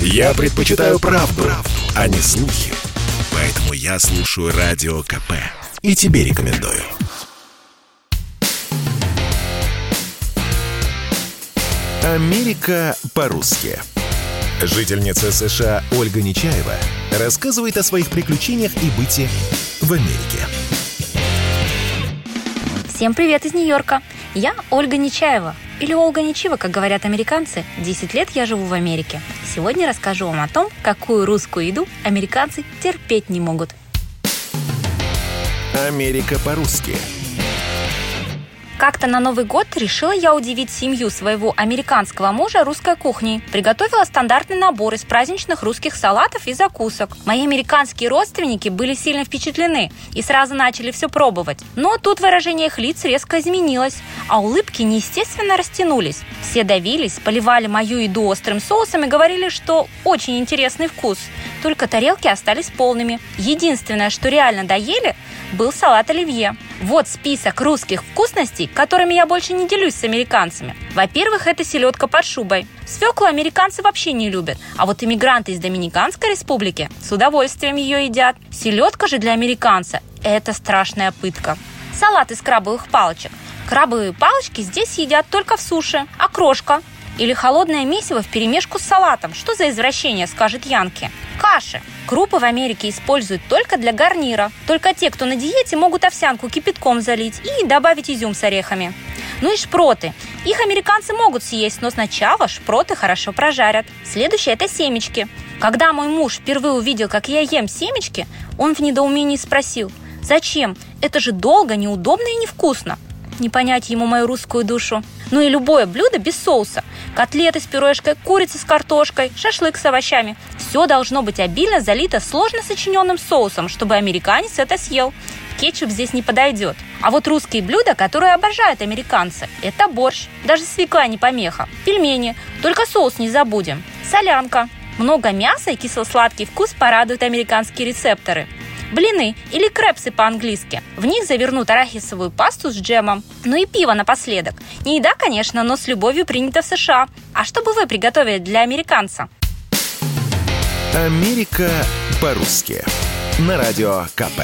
Я предпочитаю правду, правду, а не слухи. Поэтому я слушаю Радио КП. И тебе рекомендую. Америка по-русски. Жительница США Ольга Нечаева рассказывает о своих приключениях и быте в Америке. Всем привет из Нью-Йорка. Я Ольга Нечаева. Или Ольга Нечива, как говорят американцы. 10 лет я живу в Америке. Сегодня расскажу вам о том, какую русскую еду американцы терпеть не могут. Америка по-русски. Как-то на Новый год решила я удивить семью своего американского мужа русской кухней. Приготовила стандартный набор из праздничных русских салатов и закусок. Мои американские родственники были сильно впечатлены и сразу начали все пробовать. Но тут выражение их лиц резко изменилось, а улыбки неестественно растянулись. Все давились, поливали мою еду острым соусом и говорили, что очень интересный вкус. Только тарелки остались полными. Единственное, что реально доели, был салат оливье. Вот список русских вкусностей, которыми я больше не делюсь с американцами. Во-первых, это селедка под шубой. Свеклу американцы вообще не любят, а вот иммигранты из Доминиканской республики с удовольствием ее едят. Селедка же для американца – это страшная пытка. Салат из крабовых палочек. Крабовые палочки здесь едят только в суше, а крошка или холодное месиво в перемешку с салатом. Что за извращение, скажет Янки. Каши. Крупы в Америке используют только для гарнира. Только те, кто на диете, могут овсянку кипятком залить и добавить изюм с орехами. Ну и шпроты. Их американцы могут съесть, но сначала шпроты хорошо прожарят. Следующее – это семечки. Когда мой муж впервые увидел, как я ем семечки, он в недоумении спросил, «Зачем? Это же долго, неудобно и невкусно» не понять ему мою русскую душу. Ну и любое блюдо без соуса. Котлеты с пюрешкой, курица с картошкой, шашлык с овощами. Все должно быть обильно залито сложно сочиненным соусом, чтобы американец это съел. Кетчуп здесь не подойдет. А вот русские блюда, которые обожают американцы, это борщ. Даже свекла не помеха. Пельмени. Только соус не забудем. Солянка. Много мяса и кисло-сладкий вкус порадуют американские рецепторы блины или крепсы по-английски. В них завернут арахисовую пасту с джемом. Ну и пиво напоследок. Не еда, конечно, но с любовью принято в США. А что бы вы приготовили для американца? Америка по-русски. На радио КП.